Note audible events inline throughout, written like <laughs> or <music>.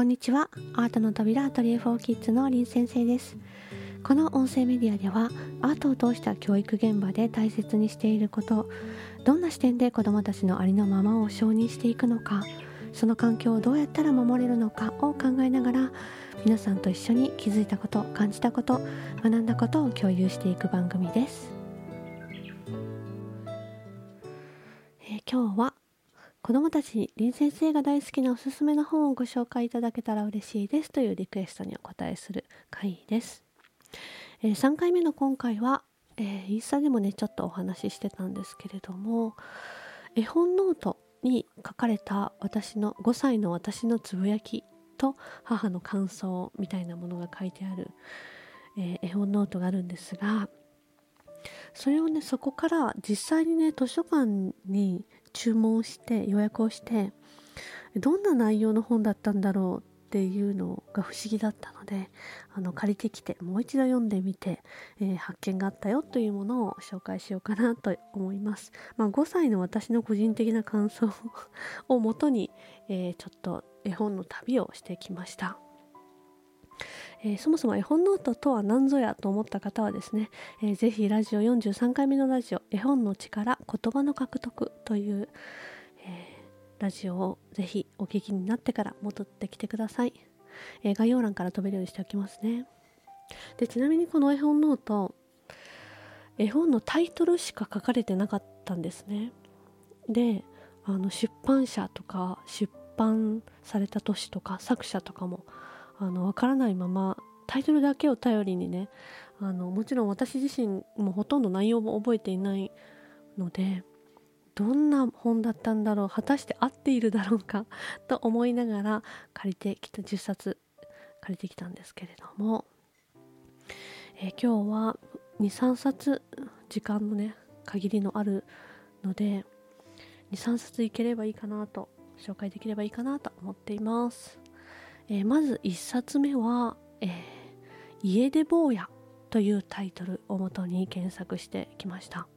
こんにちは。アートの扉アトリエ4キッズの林先生です。この音声メディアではアートを通した教育現場で大切にしていることどんな視点で子どもたちのありのままを承認していくのかその環境をどうやったら守れるのかを考えながら皆さんと一緒に気づいたこと感じたこと学んだことを共有していく番組です、えー、今日は子どもたちに林先生が大好きなおすすめの本をご紹介いただけたら嬉しいですというリクエストにお答えする回です。えー、3回目の今回は、えー、インスタでもねちょっとお話ししてたんですけれども絵本ノートに書かれた私の5歳の私のつぶやきと母の感想みたいなものが書いてある、えー、絵本ノートがあるんですがそれをねそこから実際にね図書館に注文して予約をしてどんな内容の本だったんだろうっていうのが不思議だったのであの借りてきてもう一度読んでみて、えー、発見があったよというものを紹介しようかなと思います。まあ、5歳の私の個人的な感想をもとに、えー、ちょっと絵本の旅をしてきました。えー、そもそも絵本ノートとは何ぞやと思った方はですね、えー、ぜひラジオ43回目のラジオ「絵本の力言葉の獲得」という、えー、ラジオをぜひお聞きになってから戻ってきてください、えー、概要欄から飛べるようにしておきますね。でちなみにこの絵本ノート絵本のタイトルしか書かれてなかったんですね。であの出版社とか出版された年とか作者とかもあの分からないままタイトルだけを頼りにねあのもちろん私自身もほとんど内容も覚えていないのでどんな本だったんだろう果たして合っているだろうか <laughs> と思いながら借りてきた10冊借りてきたんですけれども、えー、今日は23冊時間のね限りのあるので23冊いければいいかなと紹介できればいいかなと思っています。えー、まず1冊目は、えー、家出坊やというタイトルをもとに検索してきました。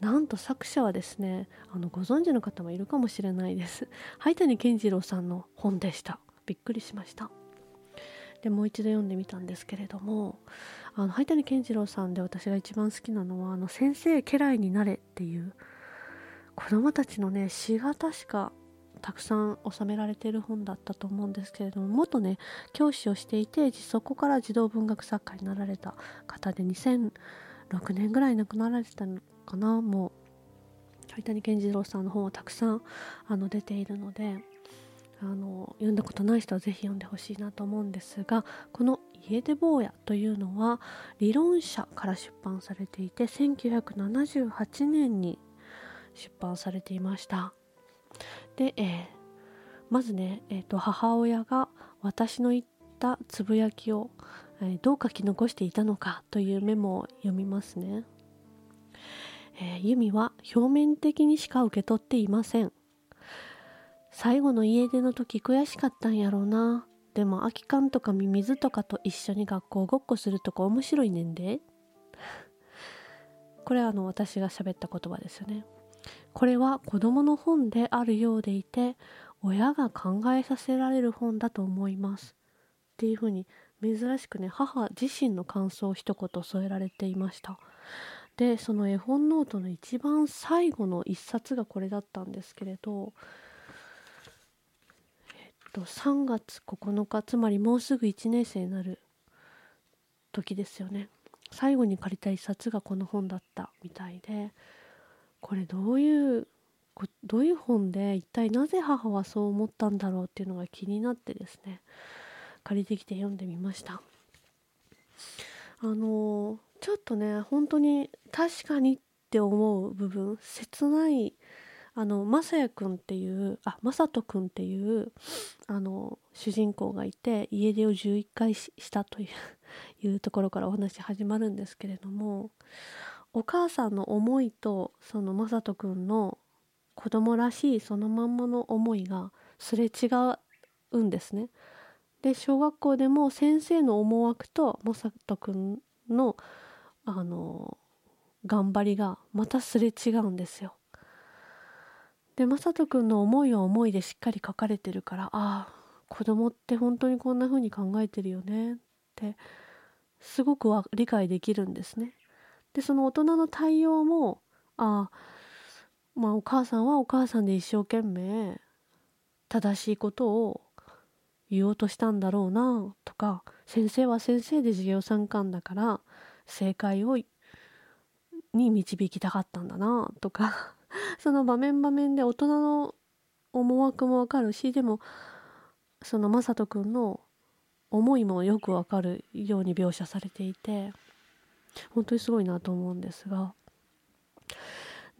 なんと作者はですねあのご存知の方もいるかもしれないです。灰谷健次郎さんの本でした。びっくりしました。でもう一度読んでみたんですけれどもあの灰谷健次郎さんで私が一番好きなのは「あの先生家来になれ」っていう子供たちのね詩が確かたくさん収められている本だったと思うんですけれども元ね教師をしていてそこから児童文学作家になられた方で2006年ぐらい亡くなられてたのかなもう鳥谷健次郎さんの本はたくさんあの出ているのであの読んだことない人は是非読んでほしいなと思うんですがこの「家出坊や」というのは理論者から出版されていて1978年に出版されていました。で、えー、まずね、えーと、母親が私の言ったつぶやきを、えー、どう書き残していたのかというメモを読みますね。えー、ユミは表面的にしか受け取っていません。最後の家出の時悔しかったんやろうな。でも空き缶とかミミズとかと一緒に学校ごっこするとか面白いねんで。これはあの私が喋った言葉ですよね。これは子供の本であるようでいて親が考えさせられる本だと思います。っていうふうに珍しくね母自身の感想を一言添えられていました。でその絵本ノートの一番最後の一冊がこれだったんですけれどえっと3月9日つまりもうすぐ1年生になる時ですよね。最後に借りた一冊がこの本だったみたいでこれどういうどういう本で一体なぜ母はそう思ったんだろうっていうのが気になってですね借りてきて読んでみました。あのちょっとね本当に確かにって思う部分切ないあのまさやくんっていうあまさとくんっていうあの主人公がいて家出を11回したという <laughs> いうところからお話始まるんですけれどもお母さんの思いとそのまさとくんの子供らしいそのまんまの思いがすれ違うんですね。で小学校でも先生の思惑とまさとくんのあの頑張りがまたすれ違うんですよ。でまさとくんの思いは思いでしっかり書かれてるからああ子供って本当にこんな風に考えてるよねってすごくは理解できるんですね。でその大人の対応もああまあお母さんはお母さんで一生懸命正しいことを言おうとしたんだろうなとか先生は先生で授業参観だから正解をに導きたかったんだなとか <laughs> その場面場面で大人の思惑もわかるしでもその雅人君の思いもよくわかるように描写されていて本当にすごいなと思うんですが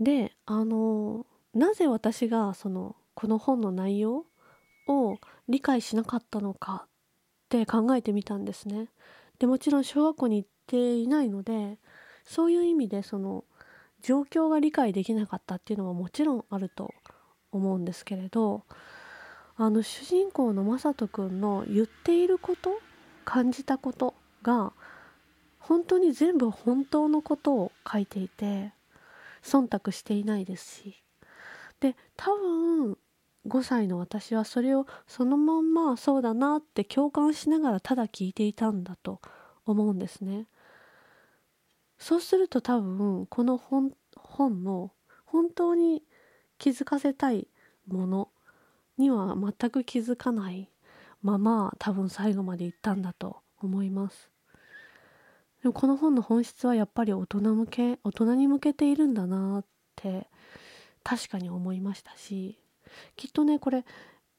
であのなぜ私がそのこの本の内容を理解しなかったのかって考えてみたんですね。でもちろん小学校に行っていないのでそういう意味でその状況が理解できなかったっていうのはもちろんあると思うんですけれどあの主人公の雅人君の言っていること感じたことが本当に全部本当のことを書いていて忖度していないですしで多分5歳の私はそれをそのまんまそうだなって共感しながらただ聞いていたんだと思うんですね。そうすると多分この本本の本当に気づかせたいものには全く気づかないまま多分最後まで行ったんだと思います。でもこの本の本質はやっぱり大人向け大人に向けているんだなって確かに思いましたしきっとねこれ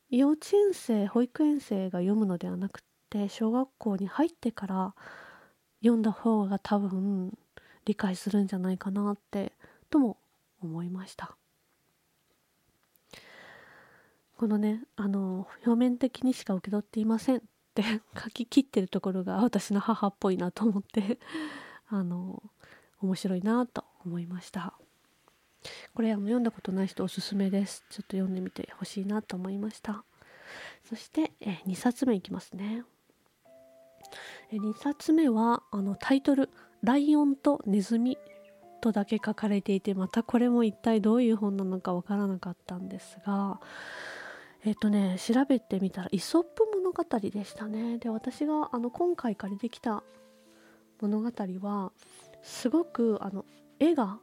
幼稚園生保育園生が読むのではなくて小学校に入ってから読んだ方が多分理解するんじゃないかなってとも思いました。このねあの表面的にしか受け取っていません。って <laughs> 書き切ってるところが私の母っぽいなと思ってあの面白いなと思いました。これあの読んだことない人おすすめです。ちょっと読んでみてほしいなと思いました。そしてえ2冊目いきますね。え2冊目はあのタイトル「ライオンとネズミ」とだけ書かれていてまたこれも一体どういう本なのかわからなかったんですがえっ、とね調べてみたらイソップ語でしたね。で私があの今回借りてきた物語はすごくあの絵が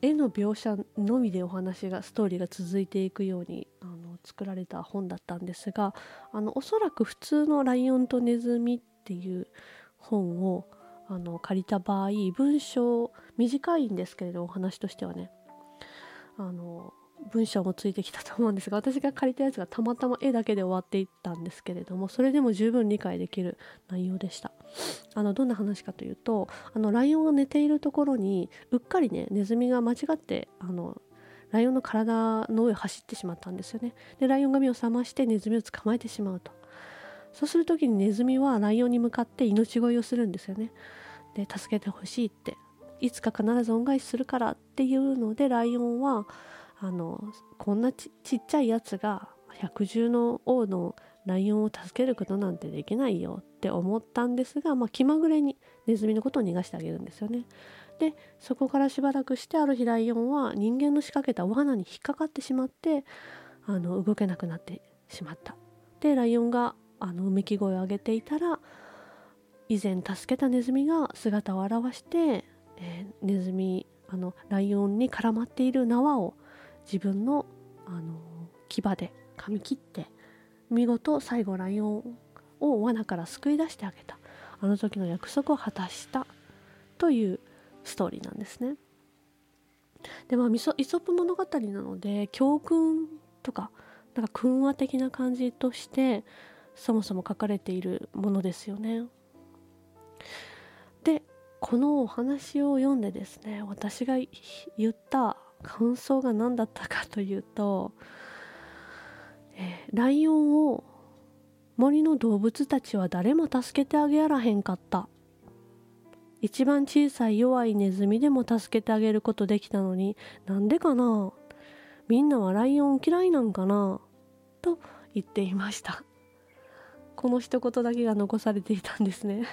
絵の描写のみでお話がストーリーが続いていくようにあの作られた本だったんですがあのおそらく普通の「ライオンとネズミ」っていう本をあの借りた場合文章短いんですけれどお話としてはね。あの文章もついてきたと思うんですが <laughs> 私が借りたやつがたまたま絵だけで終わっていったんですけれどもそれでも十分理解できる内容でした。あのどんな話かというとあのライオンが寝ているところにうっかりねネズミが間違ってあのライオンの体の上を走ってしまったんですよね。でライオンが目を覚ましてネズミを捕まえてしまうと。そうする時にネズミはライオンに向かって命乞いをするんですよね。で助けてほしいって。いつか必ず恩返しするからっていうのでライオンはあのこんなちっちゃいやつが百獣の王のライオンを助けることなんてできないよって思ったんですが、まあ、気まぐれにネズミのことを逃がしてあげるんですよね。でそこからしばらくしてある日ライオンは人間の仕掛けた罠に引っかかってしまってあの動けなくなってしまった。でライオンがあのうめき声を上げていたら以前助けたネズミが姿を現して、えー、ネズミあのライオンに絡まっている縄を自分のあの牙で噛み切って見事最後ライオンを罠から救い出してあげたあの時の約束を果たしたというストーリーなんですね。でまあイソップ物語なので教訓とかなんか訓話的な感じとしてそもそも書かれているものですよね。でこのお話を読んでですね私が言った感想が何だったかというと、えー、ライオンを森の動物たちは誰も助けてあげやらへんかった。一番小さい弱いネズミでも助けてあげることできたのになんでかな。みんなはライオン嫌いなんかな。と言っていました。この一言だけが残されていたんですね。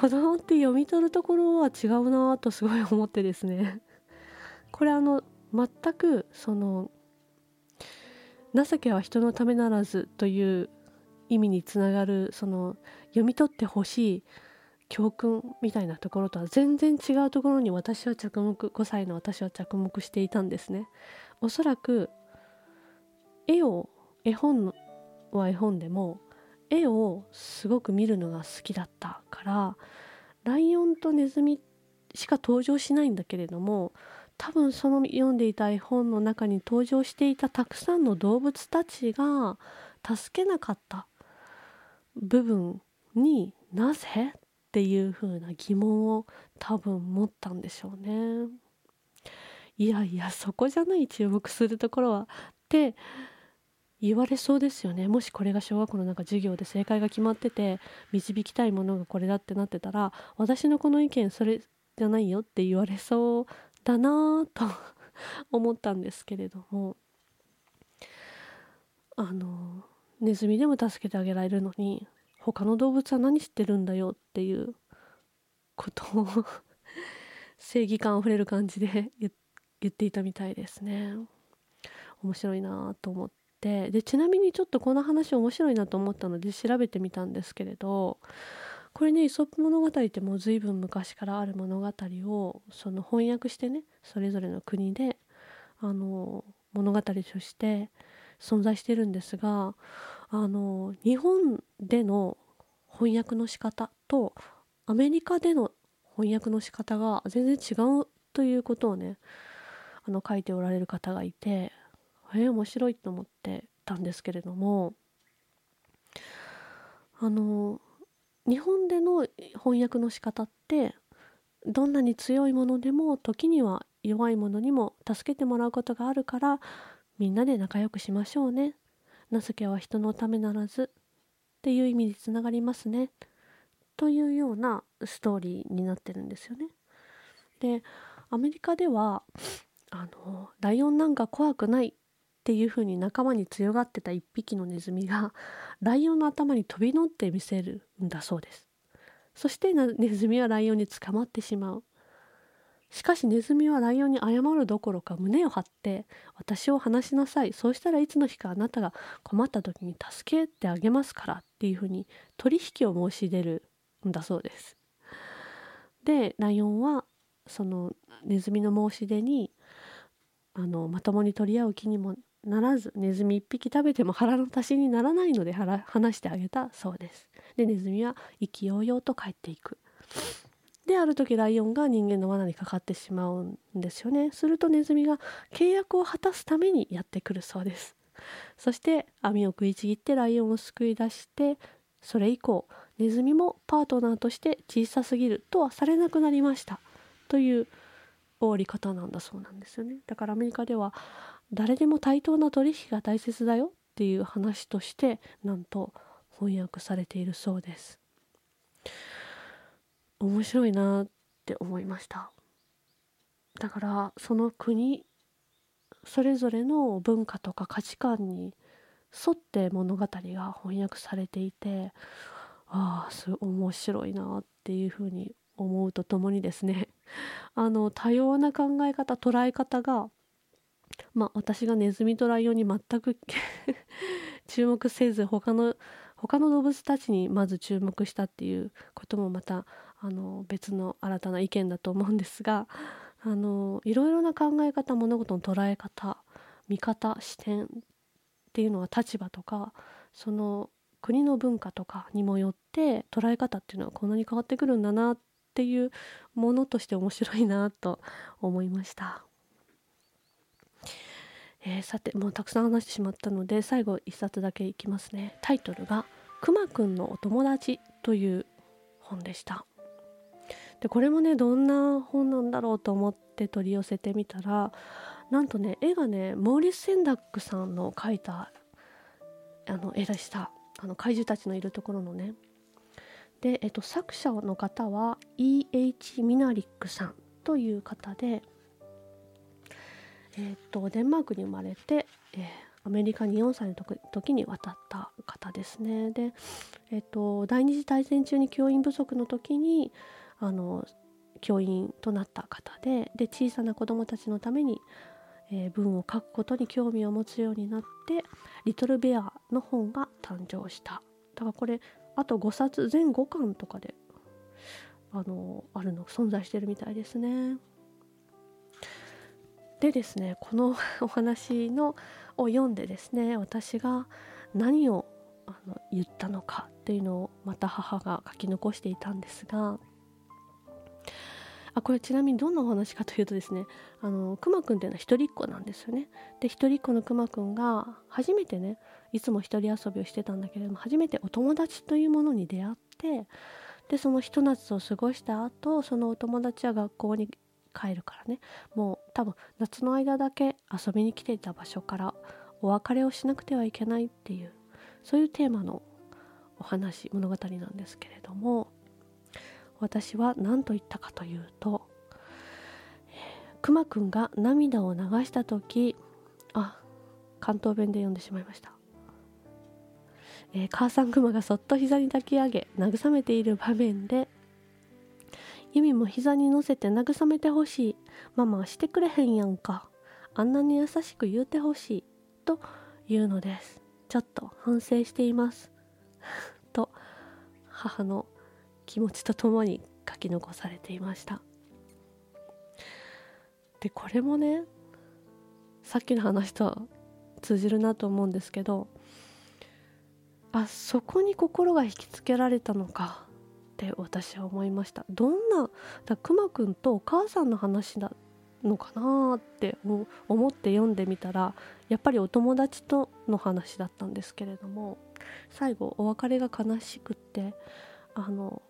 子供って読み取るところは違うなとすごい思ってですね。<laughs> これあの全くその情けは人のためならずという意味につながるその読み取ってほしい教訓みたいなところとは全然違うところに私は着目5歳の私は着目していたんですね。おそらく絵を絵本は絵本でも絵をすごく見るのが好きだったからライオンとネズミしか登場しないんだけれども多分その読んでいた絵本の中に登場していたたくさんの動物たちが助けなかった部分になぜっていう風な疑問を多分持ったんでしょうね。いやいやそこじゃない注目するところはって言われそうですよね。もしこれが小学校のなんか授業で正解が決まってて導きたいものがこれだってなってたら私のこの意見それじゃないよって言われそうだなぁと <laughs> 思ったんですけれども。あのネズミでも助けてあげられるのに他の動物は何してるんだよっていうことを <laughs> 正義感あふれる感じで言っていたみたいですね。面白いなと思って。でちなみにちょっとこの話面白いなと思ったので調べてみたんですけれどこれね「イソップ物語」ってもう随分昔からある物語をその翻訳してねそれぞれの国であの物語として存在してるんですがあの日本での翻訳の仕方とアメリカでの翻訳の仕方が全然違うということをねあの書いておられる方がいてえー、面白いと思ってたんですけれども。あの日本での翻訳の仕方ってどんなに強いものでも時には弱いものにも助けてもらうことがあるからみんなで仲良くしましょうね。情けは人のためならずっていう意味につながりますね。というようなストーリーになってるんですよね。でアメリカではあのライオンなんか怖くないっていう風に仲間に強がってた一匹のネズミが <laughs> ライオンの頭に飛び乗ってみせるんだそうです。そしてネズミはライオンに捕まってしまう。しかしネズミはライオンに謝るどころか胸を張って私を話しなさいそうしたらいつの日かあなたが困った時に助けてあげますからっていうふうに取引を申し出るんだそうです。でライオンはそのネズミの申し出にあのまともに取り合う気にもならずネズミ1匹食べても腹の足しにならないので話してあげたそうです。でネズミは意気揚々と帰っていく。である時ライオンが人間の罠にかかってしまうんですよねするとネズミが契約を果たすためにやってくるそうですそして網を食いちぎってライオンを救い出してそれ以降ネズミもパートナーとして小さすぎるとはされなくなりましたという終わり方なんだそうなんですよねだからアメリカでは誰でも対等な取引が大切だよっていう話としてなんと翻訳されているそうです。面白いなって思いました。だからその国それぞれの文化とか価値観に沿って物語が翻訳されていてああすごい面白いなっていうふうに思うとともにですねあの多様な考え方捉え方がまあ私がネズミとライオンに全く <laughs> 注目せず他の他の動物たちにまず注目したっていうこともまたあの別の新たな意見だと思うんですがあのいろいろな考え方物事の捉え方見方視点っていうのは立場とかその国の文化とかにもよって捉え方っていうのはこんなに変わってくるんだなっていうものとして面白いなと思いました。えー、さてもうたくさん話してしまったので最後1冊だけいきますね。タイトルが「くまくんのお友達」という本でした。でこれもねどんな本なんだろうと思って取り寄せてみたらなんとね絵がねモーリス・センダックさんの描いたあの絵でした。あの怪獣たちのいるところのね。で、えっと、作者の方は E.H. ミナリックさんという方で、えっと、デンマークに生まれて、えー、アメリカに4歳の時に渡った方ですねで、えっと、第二次大戦中に教員不足の時にあの教員となった方でで小さな子どもたちのために、えー、文を書くことに興味を持つようになって「リトル・ベア」の本が誕生しただからこれあと5冊全5巻とかであのあるの存在してるみたいですね。でですねこの <laughs> お話のを読んでですね私が何をあの言ったのかっていうのをまた母が書き残していたんですがあこれちなみにどんなお話かというとですねあのくまくんっていうのは一人っ子なんですよね。で一人っ子のくまくんが初めてねいつも一人遊びをしてたんだけれども初めてお友達というものに出会ってでそのひと夏を過ごした後そのお友達は学校に帰るからねもう多分夏の間だけ遊びに来ていた場所からお別れをしなくてはいけないっていうそういうテーマのお話物語なんですけれども私は何と言ったかというとくまくんが涙を流した時あ関東弁で読んでしまいました、えー、母さんくまがそっと膝に抱き上げ慰めている場面でユミも膝に乗せて慰めてほしいママはしてくれへんやんか。あんなに優しく言うてほしい。と言うのです。ちょっと反省しています。<laughs> と母の気持ちとともに書き残されていました。でこれもねさっきの話とは通じるなと思うんですけどあそこに心が引きつけられたのか。って私は思いました。どんなだくまくんとお母さんの話だのかなって思って読んでみたらやっぱりお友達との話だったんですけれども最後お別れが悲しくってあの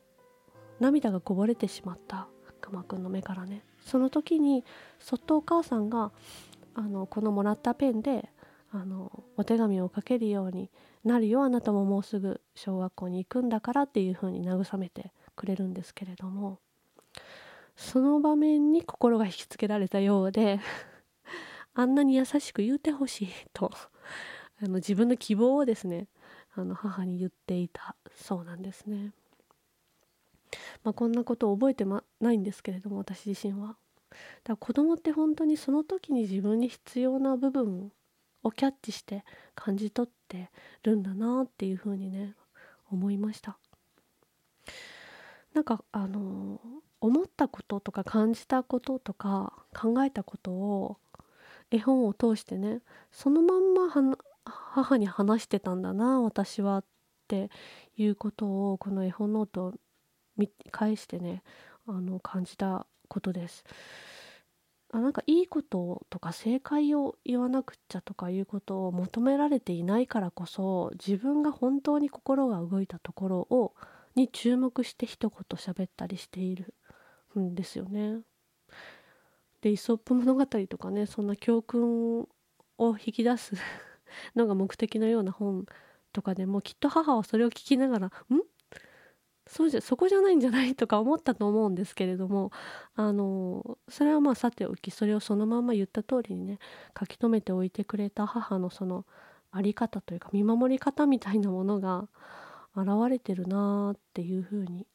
涙がこぼれてしまったくまくんの目からね。その時にそっとお母さんがあのこのもらったペンであのお手紙を書けるようになるよあなたももうすぐ小学校に行くんだからっていう風に慰めてくれるんですけれどもその場面に心が引きつけられたようで <laughs> あんなに優しく言うてほしいと <laughs> あの自分の希望をですねあの母に言っていたそうなんですね。まあ、こんなことを覚えて、ま、ないんですけれども私自身は。だから子供って本当にその時に自分に必要な部分をキャッチして感じ取ってるんだなっていうふうにね思いました。なんかあの思ったこととか感じたこととか考えたことを絵本を通してねそのまんま母に話してたんだな私はっていうことをこの絵本ノートを返してねあの感じたことです。あなんかいいこととか正解を言わなくちゃとかいうことを求められていないからこそ自分が本当に心が動いたところをに注目して一言喋ったりしているんですよね。でイソップ物語とかねそんな教訓を引き出すのが目的のような本とかでもきっと母はそれを聞きながら「ん？そうじゃそこじゃないんじゃないとか思ったと思うんですけれどもあのそれはまあさておきそれをそのまま言った通りにね書き留めておいてくれた母のその在り方というか見守り方みたいなものが現れてるなっていうふうに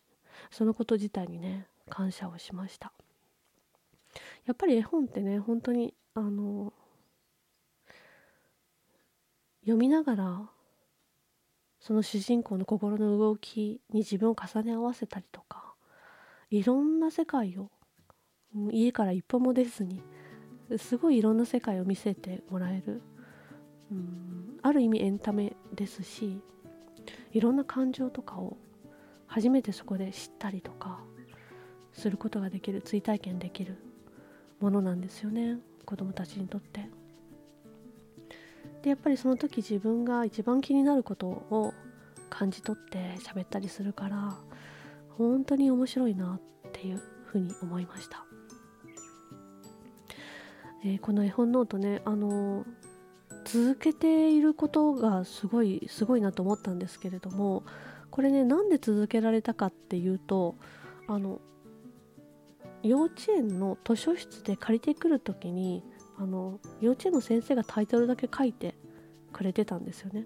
そのこと自体にね感謝をしました。やっぱり絵本ってね本当にあの読みながらその主人公の心の動きに自分を重ね合わせたりとかいろんな世界を家から一歩も出ずにすごいいろんな世界を見せてもらえるうんある意味エンタメですしいろんな感情とかを初めてそこで知ったりとかすることができる追体験できるものなんですよね子供たちにとって。でやっぱりその時自分が一番気になることを感じ取って喋ったりするから本当に面白いなっていうふうに思いました、えー、この絵本ノートねあの続けていることがすごいすごいなと思ったんですけれどもこれねなんで続けられたかっていうとあの幼稚園の図書室で借りてくる時にあの幼稚園の先生がタイトルだけ書いてくれてたんですよね。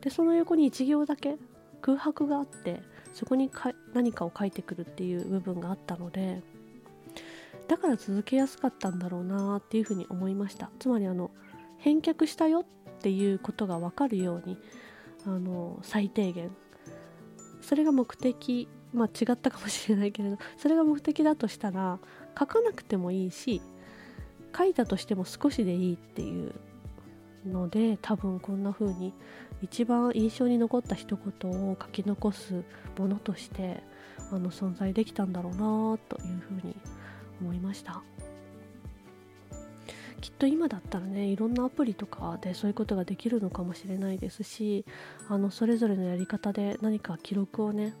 でその横に1行だけ空白があってそこにか何かを書いてくるっていう部分があったのでだから続けやすかったんだろうなっていうふうに思いましたつまりあの返却したよっていうことが分かるようにあの最低限それが目的まあ違ったかもしれないけれどそれが目的だとしたら書かなくてもいいし書いたとしても少しでいいっていうので多分こんな風に一番印象に残った一言を書き残すものとしてあの存在できたんだろうなというふうに思いました。きっと今だったらねいろんなアプリとかでそういうことができるのかもしれないですしあのそれぞれのやり方で何か記録をね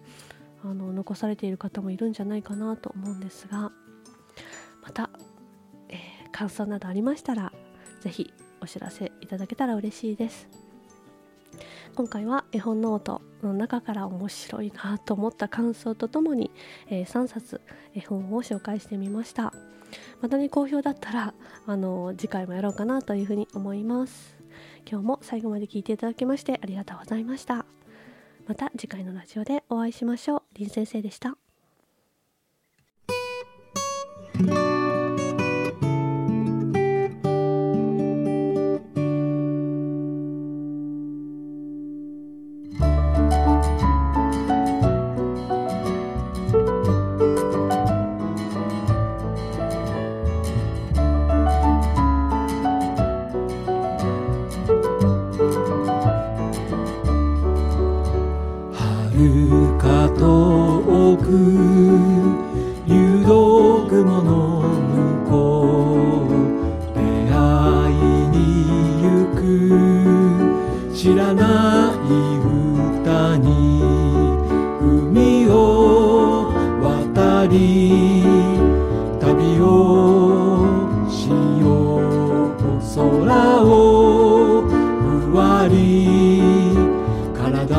あの残されている方もいるんじゃないかなと思うんですがまた、感想などありましたら是非お知らせいただけたら嬉しいです。今回は絵本ノートの中から面白いなと思った感想とともに、えー、3冊絵本を紹介してみました。またね好評だったらあの次回もやろうかなというふうに思います。今日も最後まで聞いていただきましてありがとうございました。また次回のラジオでお会いしましょう。林先生でした。体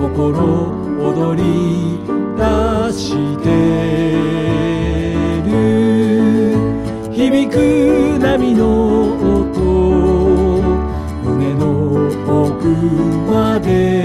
心踊り出してる。響く波の音胸の奥まで。